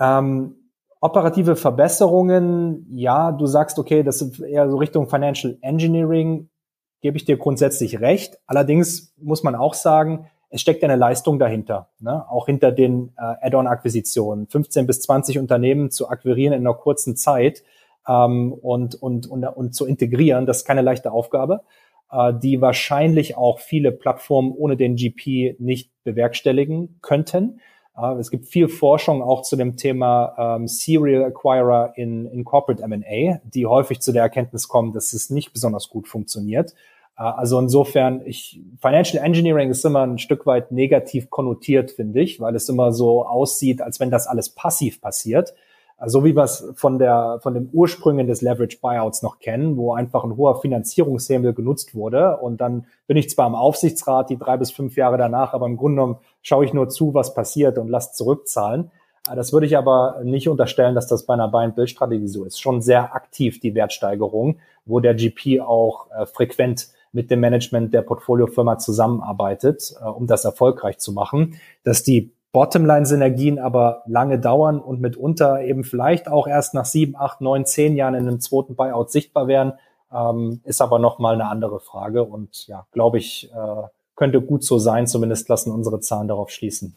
Ähm, operative Verbesserungen, ja, du sagst, okay, das ist eher so Richtung Financial Engineering, gebe ich dir grundsätzlich recht. Allerdings muss man auch sagen, es steckt eine Leistung dahinter, ne? auch hinter den äh, Add-on-Akquisitionen. 15 bis 20 Unternehmen zu akquirieren in einer kurzen Zeit ähm, und, und, und, und zu integrieren, das ist keine leichte Aufgabe, äh, die wahrscheinlich auch viele Plattformen ohne den GP nicht bewerkstelligen könnten. Es gibt viel Forschung auch zu dem Thema ähm, Serial Acquirer in, in Corporate M&A, die häufig zu der Erkenntnis kommen, dass es nicht besonders gut funktioniert. Äh, also insofern, ich, Financial Engineering ist immer ein Stück weit negativ konnotiert, finde ich, weil es immer so aussieht, als wenn das alles passiv passiert. So wie wir es von der, von den Ursprüngen des Leverage Buyouts noch kennen, wo einfach ein hoher Finanzierungshebel genutzt wurde. Und dann bin ich zwar im Aufsichtsrat die drei bis fünf Jahre danach, aber im Grunde genommen schaue ich nur zu, was passiert und lasse zurückzahlen. Das würde ich aber nicht unterstellen, dass das bei einer Buy-and-Build-Strategie so ist. Schon sehr aktiv die Wertsteigerung, wo der GP auch äh, frequent mit dem Management der Portfoliofirma zusammenarbeitet, äh, um das erfolgreich zu machen. Dass die Bottomline-Synergien aber lange dauern und mitunter eben vielleicht auch erst nach sieben, acht, neun, zehn Jahren in einem zweiten Buyout sichtbar werden, ähm, ist aber nochmal eine andere Frage und ja, glaube ich, äh, könnte gut so sein, zumindest lassen unsere Zahlen darauf schließen.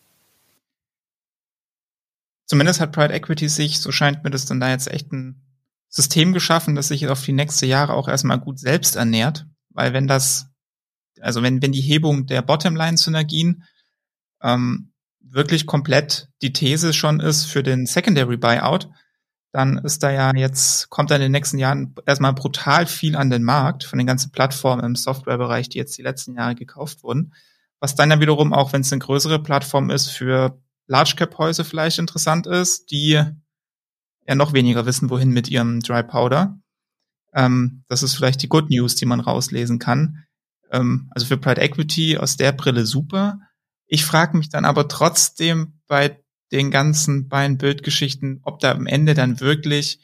Zumindest hat Pride Equity sich, so scheint mir das dann da jetzt echt ein System geschaffen, das sich auf die nächsten Jahre auch erstmal gut selbst ernährt, weil wenn das, also wenn, wenn die Hebung der Bottomline-Synergien ähm, wirklich komplett die These schon ist für den Secondary Buyout, dann ist da ja jetzt, kommt da in den nächsten Jahren erstmal brutal viel an den Markt von den ganzen Plattformen im Softwarebereich, die jetzt die letzten Jahre gekauft wurden. Was dann ja wiederum, auch wenn es eine größere Plattform ist, für Large Cap Häuser vielleicht interessant ist, die ja noch weniger wissen, wohin mit ihrem Dry Powder. Ähm, das ist vielleicht die Good News, die man rauslesen kann. Ähm, also für Pride Equity aus der Brille super. Ich frage mich dann aber trotzdem bei den ganzen beiden Bildgeschichten, ob da am Ende dann wirklich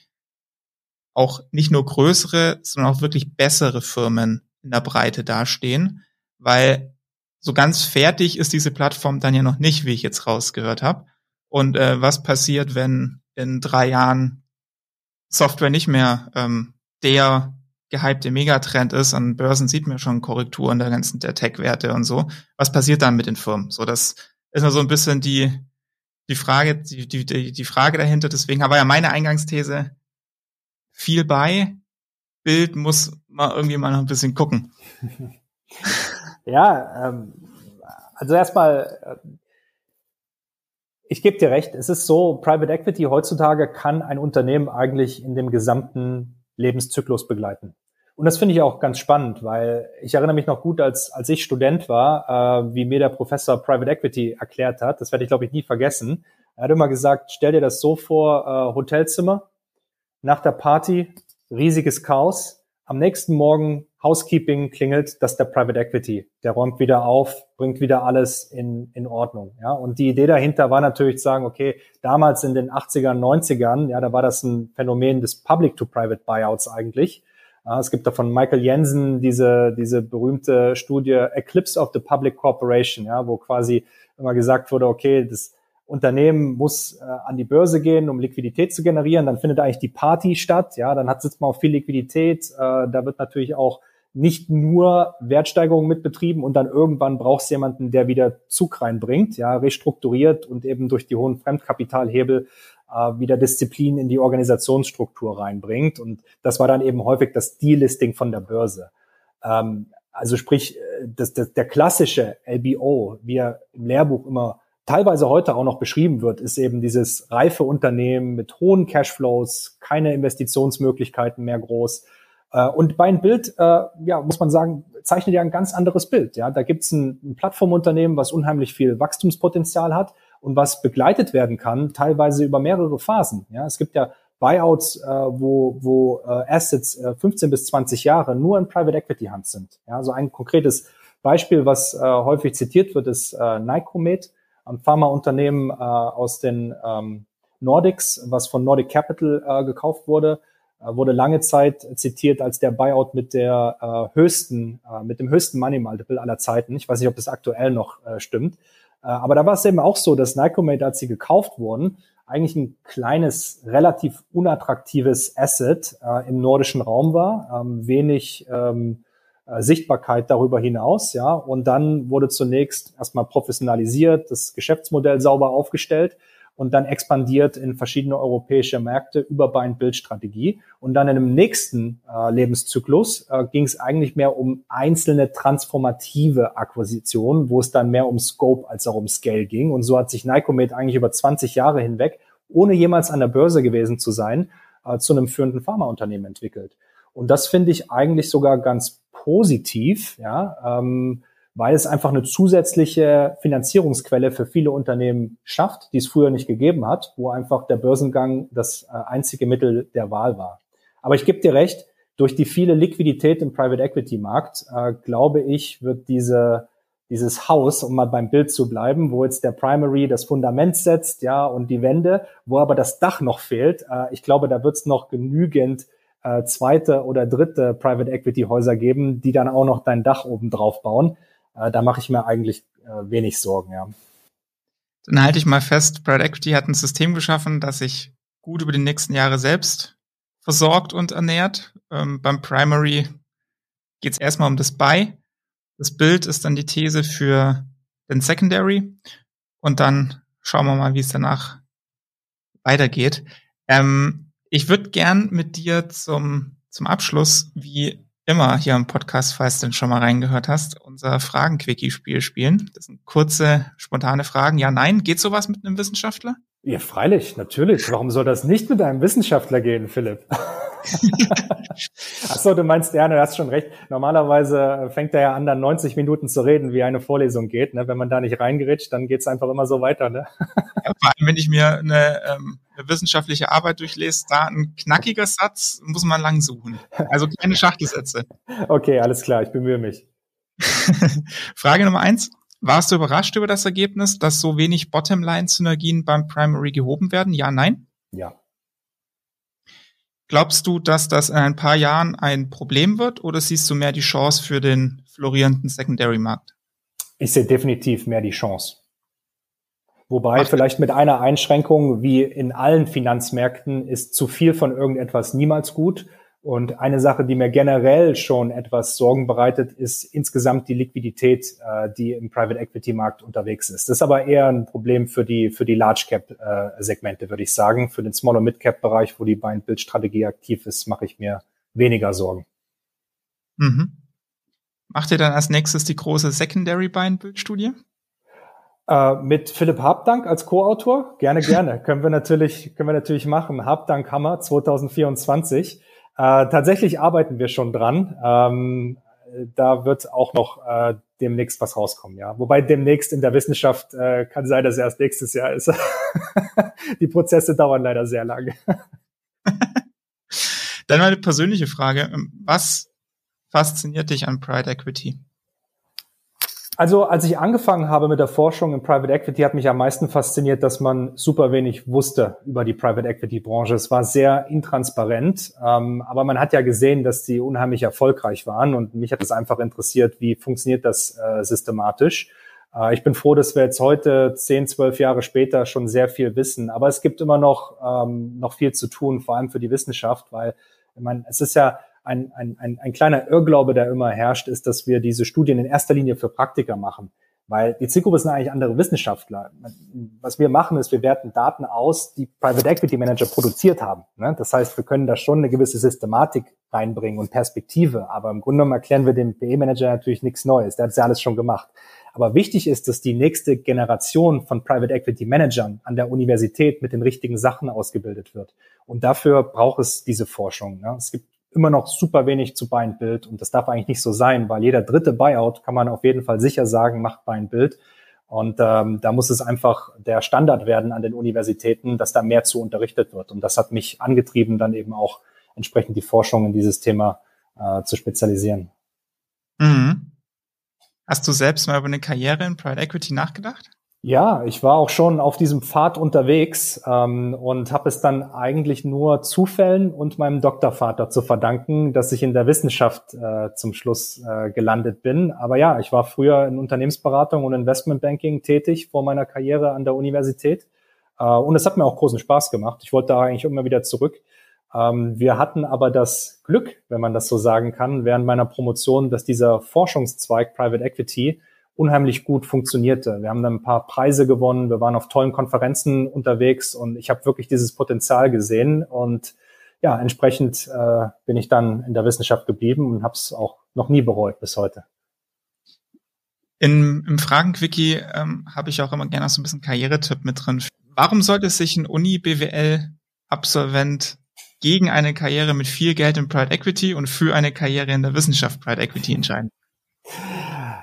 auch nicht nur größere, sondern auch wirklich bessere Firmen in der Breite dastehen, weil so ganz fertig ist diese Plattform dann ja noch nicht, wie ich jetzt rausgehört habe. Und äh, was passiert, wenn in drei Jahren Software nicht mehr ähm, der gehypte Megatrend ist. An Börsen sieht man schon Korrekturen der ganzen der Tech-Werte und so. Was passiert dann mit den Firmen? So, das ist nur so ein bisschen die, die Frage, die, die, die Frage dahinter. Deswegen aber ja meine Eingangsthese viel bei. Bild muss mal irgendwie mal noch ein bisschen gucken. Ja, ähm, also erstmal, Ich gebe dir recht, es ist so, Private Equity heutzutage kann ein Unternehmen eigentlich in dem gesamten Lebenszyklus begleiten. Und das finde ich auch ganz spannend, weil ich erinnere mich noch gut, als, als ich Student war, äh, wie mir der Professor Private Equity erklärt hat. Das werde ich, glaube ich, nie vergessen. Er hat immer gesagt, stell dir das so vor, äh, Hotelzimmer, nach der Party, riesiges Chaos, am nächsten Morgen Housekeeping klingelt, das ist der Private Equity. Der räumt wieder auf, bringt wieder alles in, in Ordnung. Ja, und die Idee dahinter war natürlich zu sagen, okay, damals in den 80ern, 90ern, ja, da war das ein Phänomen des Public-to-Private Buyouts eigentlich. Es gibt da von Michael Jensen diese, diese berühmte Studie Eclipse of the Public Corporation, ja, wo quasi immer gesagt wurde, okay, das Unternehmen muss äh, an die Börse gehen, um Liquidität zu generieren, dann findet eigentlich die Party statt, ja, dann hat sitzt man auf viel Liquidität, äh, da wird natürlich auch nicht nur Wertsteigerungen mitbetrieben und dann irgendwann brauchst du jemanden, der wieder Zug reinbringt, ja, restrukturiert und eben durch die hohen Fremdkapitalhebel äh, wieder Disziplin in die Organisationsstruktur reinbringt. Und das war dann eben häufig das Delisting von der Börse. Ähm, also sprich, äh, das, das, der klassische LBO, wie er im Lehrbuch immer teilweise heute auch noch beschrieben wird, ist eben dieses reife Unternehmen mit hohen Cashflows, keine Investitionsmöglichkeiten mehr groß, und bei ein Bild, äh, ja, muss man sagen, zeichnet ja ein ganz anderes Bild. Ja, da gibt's ein, ein Plattformunternehmen, was unheimlich viel Wachstumspotenzial hat und was begleitet werden kann, teilweise über mehrere Phasen. Ja, es gibt ja Buyouts, äh, wo, wo äh, Assets äh, 15 bis 20 Jahre nur in Private Equity Hand sind. Ja, so ein konkretes Beispiel, was äh, häufig zitiert wird, ist äh, Nycomed, ein Pharmaunternehmen äh, aus den ähm, Nordics, was von Nordic Capital äh, gekauft wurde äh, wurde lange Zeit zitiert als der Buyout mit der äh, höchsten, äh, mit dem höchsten Money Multiple aller Zeiten. Ich weiß nicht, ob das aktuell noch äh, stimmt. Äh, aber da war es eben auch so, dass Nycomate, als sie gekauft wurden, eigentlich ein kleines, relativ unattraktives Asset äh, im nordischen Raum war, ähm, wenig ähm, äh, Sichtbarkeit darüber hinaus, ja. Und dann wurde zunächst erstmal professionalisiert, das Geschäftsmodell sauber aufgestellt und dann expandiert in verschiedene europäische Märkte über Buy-and-Build-Strategie. Und dann in dem nächsten äh, Lebenszyklus äh, ging es eigentlich mehr um einzelne transformative Akquisitionen, wo es dann mehr um Scope als auch um Scale ging. Und so hat sich Nycomed eigentlich über 20 Jahre hinweg, ohne jemals an der Börse gewesen zu sein, äh, zu einem führenden Pharmaunternehmen entwickelt. Und das finde ich eigentlich sogar ganz positiv, ja, ähm, weil es einfach eine zusätzliche Finanzierungsquelle für viele Unternehmen schafft, die es früher nicht gegeben hat, wo einfach der Börsengang das äh, einzige Mittel der Wahl war. Aber ich gebe dir recht, durch die viele Liquidität im Private Equity Markt, äh, glaube ich, wird diese, dieses Haus, um mal beim Bild zu bleiben, wo jetzt der Primary das Fundament setzt, ja, und die Wände, wo aber das Dach noch fehlt, äh, ich glaube, da wird es noch genügend äh, zweite oder dritte Private Equity Häuser geben, die dann auch noch dein Dach oben drauf bauen. Äh, da mache ich mir eigentlich äh, wenig Sorgen, ja. Dann halte ich mal fest, Private Equity hat ein System geschaffen, das sich gut über die nächsten Jahre selbst versorgt und ernährt. Ähm, beim Primary geht es erstmal um das Buy. Das Bild ist dann die These für den Secondary. Und dann schauen wir mal, wie es danach weitergeht. Ähm, ich würde gern mit dir zum, zum Abschluss, wie immer hier im Podcast, falls du denn schon mal reingehört hast, unser Fragen-Quickie-Spiel spielen. Das sind kurze, spontane Fragen. Ja, nein. Geht sowas mit einem Wissenschaftler? Ja, freilich, natürlich. Warum soll das nicht mit einem Wissenschaftler gehen, Philipp? Ach so, du meinst, ja, du hast schon recht. Normalerweise fängt er ja an, dann 90 Minuten zu reden, wie eine Vorlesung geht. Ne? Wenn man da nicht reingerätscht, dann geht's einfach immer so weiter. Ne? Ja, vor allem, wenn ich mir eine, ähm, eine wissenschaftliche Arbeit durchlese, da ein knackiger Satz, muss man lang suchen. Also keine Schachtelsätze. Okay, alles klar, ich bemühe mich. Frage Nummer eins. Warst du überrascht über das Ergebnis, dass so wenig Bottomline-Synergien beim Primary gehoben werden? Ja, nein? Ja. Glaubst du, dass das in ein paar Jahren ein Problem wird oder siehst du mehr die Chance für den florierenden Secondary-Markt? Ich sehe definitiv mehr die Chance. Wobei Ach. vielleicht mit einer Einschränkung, wie in allen Finanzmärkten, ist zu viel von irgendetwas niemals gut. Und eine Sache, die mir generell schon etwas Sorgen bereitet, ist insgesamt die Liquidität, äh, die im Private Equity Markt unterwegs ist. Das ist aber eher ein Problem für die, für die Large Cap äh, Segmente, würde ich sagen. Für den Small und Mid Cap Bereich, wo die Buy and Build Strategie aktiv ist, mache ich mir weniger Sorgen. Mhm. Macht ihr dann als nächstes die große Secondary Buy and Build Studie? Äh, mit Philipp Habdank als Co-Autor? Gerne, gerne. können wir natürlich, können wir natürlich machen. Habdank Hammer 2024. Äh, tatsächlich arbeiten wir schon dran. Ähm, da wird auch noch äh, demnächst was rauskommen, ja. Wobei demnächst in der Wissenschaft äh, kann sein, dass erst nächstes Jahr ist. Die Prozesse dauern leider sehr lange. Dann meine persönliche Frage. Was fasziniert dich an Pride Equity? Also als ich angefangen habe mit der Forschung in Private Equity, hat mich am meisten fasziniert, dass man super wenig wusste über die Private Equity Branche. Es war sehr intransparent, ähm, aber man hat ja gesehen, dass die unheimlich erfolgreich waren und mich hat es einfach interessiert, wie funktioniert das äh, systematisch. Äh, ich bin froh, dass wir jetzt heute, zehn, zwölf Jahre später, schon sehr viel wissen. Aber es gibt immer noch, ähm, noch viel zu tun, vor allem für die Wissenschaft, weil ich meine, es ist ja ein, ein, ein, ein kleiner Irrglaube, der immer herrscht, ist, dass wir diese Studien in erster Linie für Praktiker machen. Weil die Zielgruppe sind eigentlich andere Wissenschaftler. Was wir machen, ist, wir werten Daten aus, die Private Equity Manager produziert haben. Ne? Das heißt, wir können da schon eine gewisse Systematik reinbringen und Perspektive. Aber im Grunde genommen erklären wir dem PE-Manager natürlich nichts Neues. Der hat ja alles schon gemacht. Aber wichtig ist, dass die nächste Generation von Private Equity Managern an der Universität mit den richtigen Sachen ausgebildet wird. Und dafür braucht es diese Forschung. Ne? Es gibt immer noch super wenig zu Build und das darf eigentlich nicht so sein, weil jeder dritte Buyout kann man auf jeden Fall sicher sagen, macht Build. Und ähm, da muss es einfach der Standard werden an den Universitäten, dass da mehr zu unterrichtet wird. Und das hat mich angetrieben, dann eben auch entsprechend die Forschung in dieses Thema äh, zu spezialisieren. Mhm. Hast du selbst mal über eine Karriere in Private Equity nachgedacht? Ja, ich war auch schon auf diesem Pfad unterwegs ähm, und habe es dann eigentlich nur Zufällen und meinem Doktorvater zu verdanken, dass ich in der Wissenschaft äh, zum Schluss äh, gelandet bin. Aber ja, ich war früher in Unternehmensberatung und Investmentbanking tätig vor meiner Karriere an der Universität äh, und es hat mir auch großen Spaß gemacht. Ich wollte da eigentlich immer wieder zurück. Ähm, wir hatten aber das Glück, wenn man das so sagen kann, während meiner Promotion, dass dieser Forschungszweig Private Equity unheimlich gut funktionierte. Wir haben dann ein paar Preise gewonnen, wir waren auf tollen Konferenzen unterwegs und ich habe wirklich dieses Potenzial gesehen und ja, entsprechend äh, bin ich dann in der Wissenschaft geblieben und habe es auch noch nie bereut bis heute. In, Im Fragenquickie ähm, habe ich auch immer gerne so ein bisschen Karrieretipp mit drin. Warum sollte sich ein Uni-BWL-Absolvent gegen eine Karriere mit viel Geld in Private Equity und für eine Karriere in der Wissenschaft Private Equity entscheiden?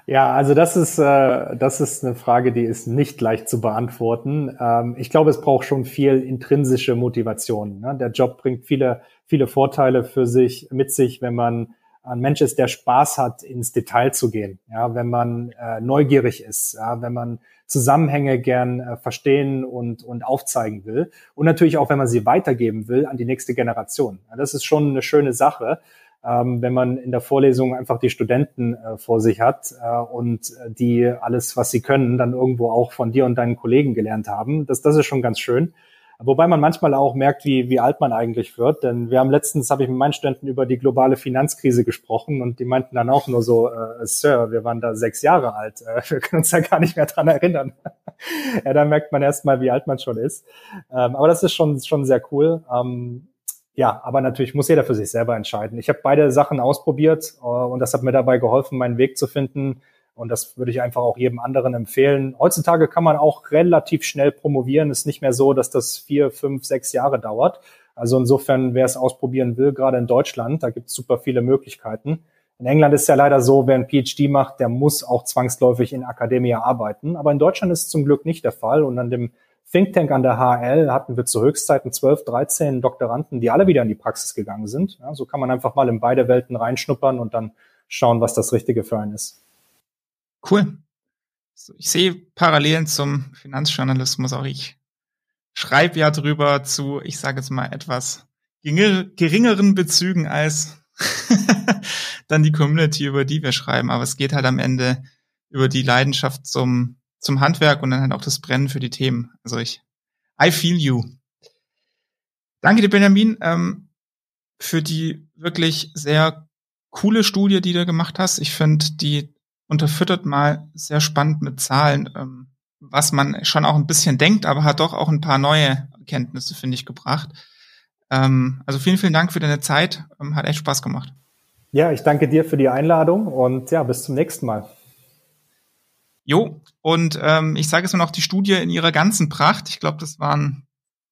Ja, also das ist, äh, das ist eine Frage, die ist nicht leicht zu beantworten. Ähm, ich glaube, es braucht schon viel intrinsische Motivation. Ne? Der Job bringt viele, viele Vorteile für sich, mit sich, wenn man ein Mensch ist, der Spaß hat, ins Detail zu gehen. Ja, wenn man äh, neugierig ist, ja, wenn man Zusammenhänge gern äh, verstehen und, und aufzeigen will. Und natürlich auch, wenn man sie weitergeben will an die nächste Generation. Ja, das ist schon eine schöne Sache wenn man in der Vorlesung einfach die Studenten äh, vor sich hat äh, und die alles, was sie können, dann irgendwo auch von dir und deinen Kollegen gelernt haben. Das, das ist schon ganz schön. Wobei man manchmal auch merkt, wie, wie alt man eigentlich wird. Denn wir haben letztens, habe ich mit meinen Studenten über die globale Finanzkrise gesprochen und die meinten dann auch nur so, äh, Sir, wir waren da sechs Jahre alt. Äh, wir können uns da gar nicht mehr dran erinnern. ja, da merkt man erst mal, wie alt man schon ist. Ähm, aber das ist schon, schon sehr cool. Ähm, ja, aber natürlich muss jeder für sich selber entscheiden. Ich habe beide Sachen ausprobiert äh, und das hat mir dabei geholfen, meinen Weg zu finden. Und das würde ich einfach auch jedem anderen empfehlen. Heutzutage kann man auch relativ schnell promovieren. Es ist nicht mehr so, dass das vier, fünf, sechs Jahre dauert. Also insofern, wer es ausprobieren will, gerade in Deutschland, da gibt es super viele Möglichkeiten. In England ist ja leider so, wer ein PhD macht, der muss auch zwangsläufig in Akademie arbeiten. Aber in Deutschland ist es zum Glück nicht der Fall. Und an dem Think Tank an der HL hatten wir zu Höchstzeiten 12, 13 Doktoranden, die alle wieder in die Praxis gegangen sind. Ja, so kann man einfach mal in beide Welten reinschnuppern und dann schauen, was das Richtige für einen ist. Cool. Ich sehe Parallelen zum Finanzjournalismus auch ich. Schreibe ja drüber zu, ich sage jetzt mal, etwas geringeren Bezügen als dann die Community, über die wir schreiben. Aber es geht halt am Ende über die Leidenschaft zum zum Handwerk und dann halt auch das Brennen für die Themen. Also ich, I feel you. Danke dir, Benjamin, ähm, für die wirklich sehr coole Studie, die du gemacht hast. Ich finde, die unterfüttert mal sehr spannend mit Zahlen, ähm, was man schon auch ein bisschen denkt, aber hat doch auch ein paar neue Erkenntnisse, finde ich, gebracht. Ähm, also vielen, vielen Dank für deine Zeit. Ähm, hat echt Spaß gemacht. Ja, ich danke dir für die Einladung und ja, bis zum nächsten Mal. Jo, und ähm, ich sage es nur noch, die Studie in ihrer ganzen Pracht, ich glaube, das waren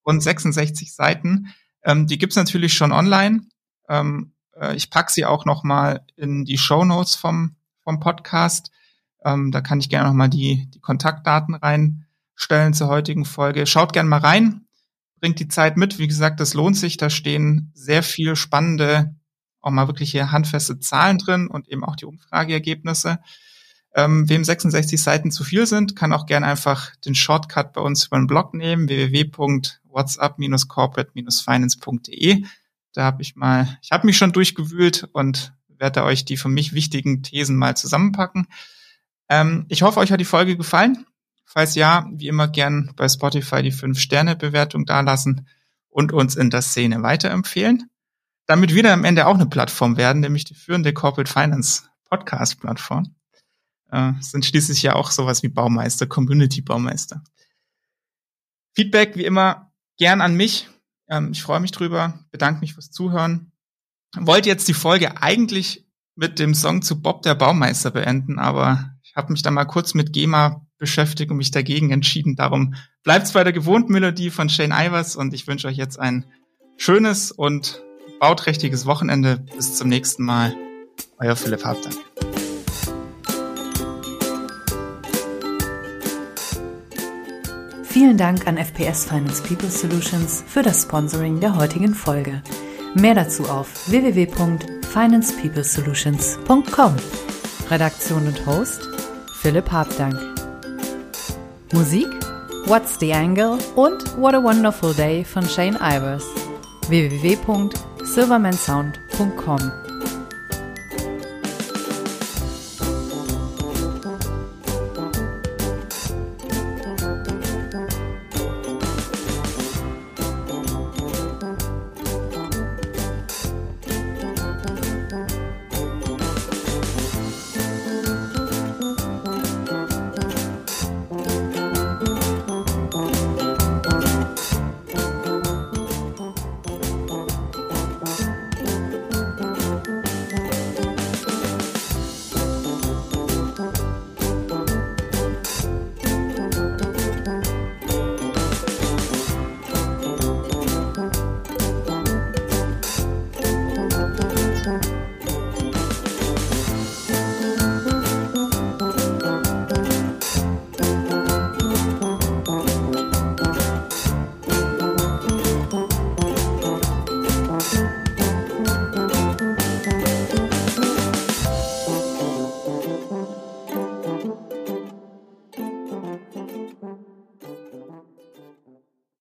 rund 66 Seiten, ähm, die gibt's natürlich schon online. Ähm, äh, ich pack sie auch noch mal in die Show Notes vom, vom Podcast. Ähm, da kann ich gerne noch mal die, die Kontaktdaten reinstellen zur heutigen Folge. Schaut gerne mal rein, bringt die Zeit mit. Wie gesagt, das lohnt sich. Da stehen sehr viel spannende, auch mal wirklich hier handfeste Zahlen drin und eben auch die Umfrageergebnisse. Ähm, wem 66 Seiten zu viel sind, kann auch gerne einfach den Shortcut bei uns über den Blog nehmen, www.whatsapp-corporate-finance.de. Da habe ich mal, ich habe mich schon durchgewühlt und werde euch die für mich wichtigen Thesen mal zusammenpacken. Ähm, ich hoffe, euch hat die Folge gefallen. Falls ja, wie immer gern bei Spotify die 5-Sterne-Bewertung dalassen und uns in der Szene weiterempfehlen. Damit wir dann am Ende auch eine Plattform werden, nämlich die führende Corporate Finance Podcast-Plattform. Äh, sind schließlich ja auch sowas wie Baumeister, Community-Baumeister. Feedback wie immer gern an mich. Ähm, ich freue mich drüber, bedanke mich fürs Zuhören. Wollte jetzt die Folge eigentlich mit dem Song zu Bob der Baumeister beenden, aber ich habe mich da mal kurz mit GEMA beschäftigt und mich dagegen entschieden. Darum bleibt's bei der gewohnten Melodie von Shane Ivers und ich wünsche euch jetzt ein schönes und bauträchtiges Wochenende. Bis zum nächsten Mal. Euer Philipp Habdank. Vielen Dank an FPS Finance People Solutions für das Sponsoring der heutigen Folge. Mehr dazu auf www.financepeoplesolutions.com. Redaktion und Host Philipp Habdank. Musik What's the Angle und What a Wonderful Day von Shane Ivers. www.silvermansound.com